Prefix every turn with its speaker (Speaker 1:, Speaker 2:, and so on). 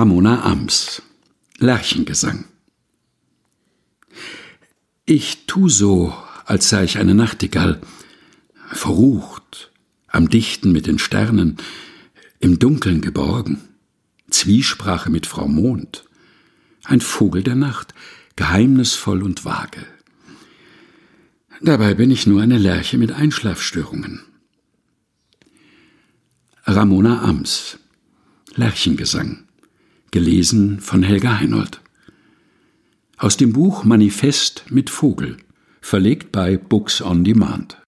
Speaker 1: Ramona Ams Lerchengesang Ich tu so, als sei ich eine Nachtigall, verrucht, am Dichten mit den Sternen, im Dunkeln geborgen, Zwiesprache mit Frau Mond, ein Vogel der Nacht, geheimnisvoll und vage. Dabei bin ich nur eine Lerche mit Einschlafstörungen. Ramona Ams Lerchengesang gelesen von Helga Heinold. Aus dem Buch Manifest mit Vogel verlegt bei Books on Demand